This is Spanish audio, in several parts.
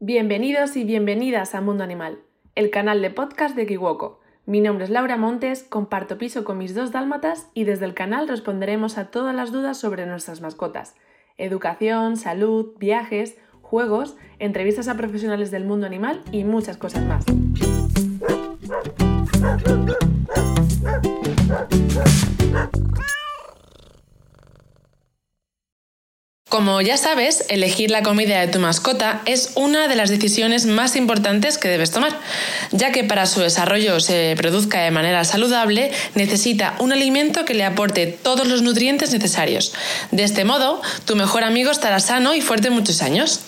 Bienvenidos y bienvenidas a Mundo Animal, el canal de podcast de Kiwoko. Mi nombre es Laura Montes, comparto piso con mis dos dálmatas y desde el canal responderemos a todas las dudas sobre nuestras mascotas. Educación, salud, viajes, juegos, entrevistas a profesionales del mundo animal y muchas cosas más. Como ya sabes, elegir la comida de tu mascota es una de las decisiones más importantes que debes tomar, ya que para su desarrollo se produzca de manera saludable necesita un alimento que le aporte todos los nutrientes necesarios. De este modo, tu mejor amigo estará sano y fuerte muchos años.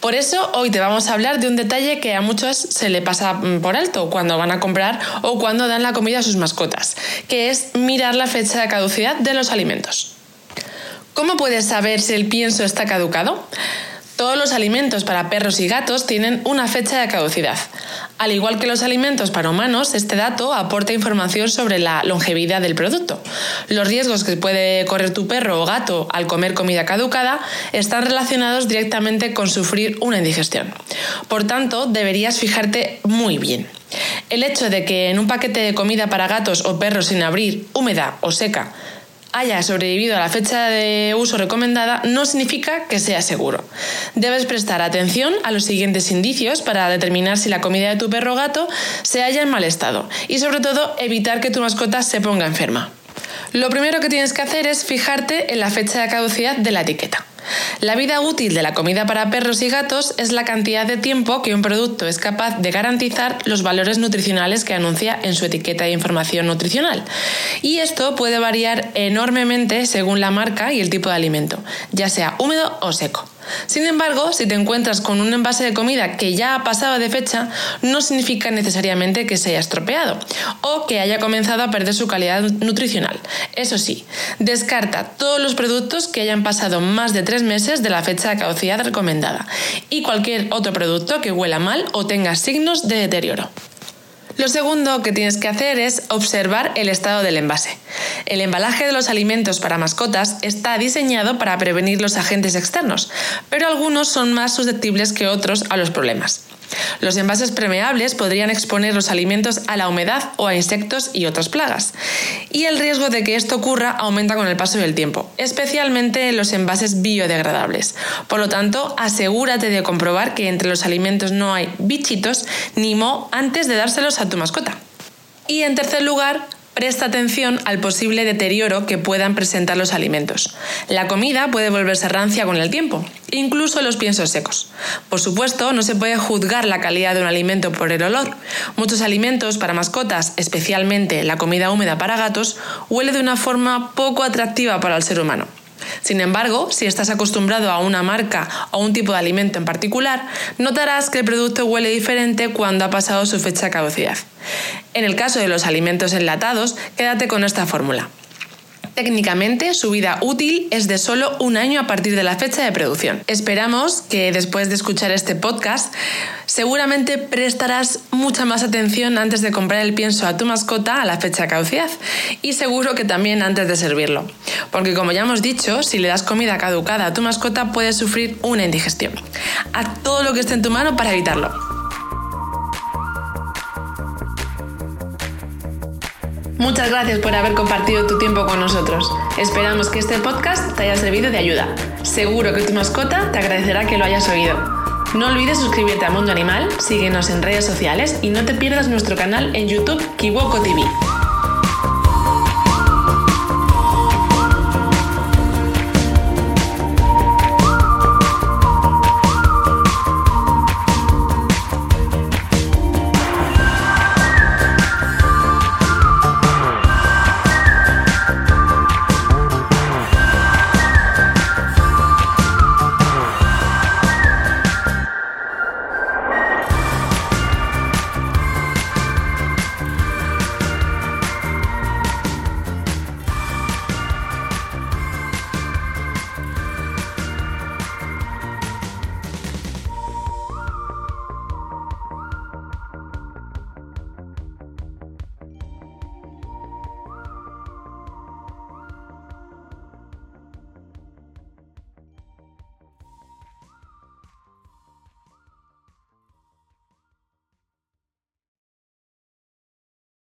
Por eso, hoy te vamos a hablar de un detalle que a muchos se le pasa mm, por alto cuando van a comprar o cuando dan la comida a sus mascotas, que es mirar la fecha de caducidad de los alimentos. ¿Cómo puedes saber si el pienso está caducado? Todos los alimentos para perros y gatos tienen una fecha de caducidad. Al igual que los alimentos para humanos, este dato aporta información sobre la longevidad del producto. Los riesgos que puede correr tu perro o gato al comer comida caducada están relacionados directamente con sufrir una indigestión. Por tanto, deberías fijarte muy bien. El hecho de que en un paquete de comida para gatos o perros sin abrir, húmeda o seca, haya sobrevivido a la fecha de uso recomendada no significa que sea seguro. Debes prestar atención a los siguientes indicios para determinar si la comida de tu perro o gato se halla en mal estado y sobre todo evitar que tu mascota se ponga enferma. Lo primero que tienes que hacer es fijarte en la fecha de caducidad de la etiqueta. La vida útil de la comida para perros y gatos es la cantidad de tiempo que un producto es capaz de garantizar los valores nutricionales que anuncia en su etiqueta de información nutricional. Y esto puede variar enormemente según la marca y el tipo de alimento, ya sea húmedo o seco. Sin embargo, si te encuentras con un envase de comida que ya ha pasado de fecha, no significa necesariamente que se haya estropeado o que haya comenzado a perder su calidad nutricional. Eso sí, descarta todos los productos que hayan pasado más de tres meses de la fecha de caducidad recomendada y cualquier otro producto que huela mal o tenga signos de deterioro. Lo segundo que tienes que hacer es observar el estado del envase. El embalaje de los alimentos para mascotas está diseñado para prevenir los agentes externos, pero algunos son más susceptibles que otros a los problemas. Los envases permeables podrían exponer los alimentos a la humedad o a insectos y otras plagas. Y el riesgo de que esto ocurra aumenta con el paso del tiempo, especialmente en los envases biodegradables. Por lo tanto, asegúrate de comprobar que entre los alimentos no hay bichitos ni moho antes de dárselos a tu mascota. Y en tercer lugar, Presta atención al posible deterioro que puedan presentar los alimentos. La comida puede volverse rancia con el tiempo, incluso los piensos secos. Por supuesto, no se puede juzgar la calidad de un alimento por el olor. Muchos alimentos para mascotas, especialmente la comida húmeda para gatos, huele de una forma poco atractiva para el ser humano. Sin embargo, si estás acostumbrado a una marca o un tipo de alimento en particular, notarás que el producto huele diferente cuando ha pasado su fecha de caducidad. En el caso de los alimentos enlatados, quédate con esta fórmula. Técnicamente, su vida útil es de solo un año a partir de la fecha de producción. Esperamos que después de escuchar este podcast, seguramente prestarás mucha más atención antes de comprar el pienso a tu mascota a la fecha de caducidad y seguro que también antes de servirlo. Porque como ya hemos dicho, si le das comida caducada a tu mascota puede sufrir una indigestión. Haz todo lo que esté en tu mano para evitarlo. Muchas gracias por haber compartido tu tiempo con nosotros. Esperamos que este podcast te haya servido de ayuda. Seguro que tu mascota te agradecerá que lo hayas oído. No olvides suscribirte a Mundo Animal, síguenos en redes sociales y no te pierdas nuestro canal en YouTube Kiwoko TV.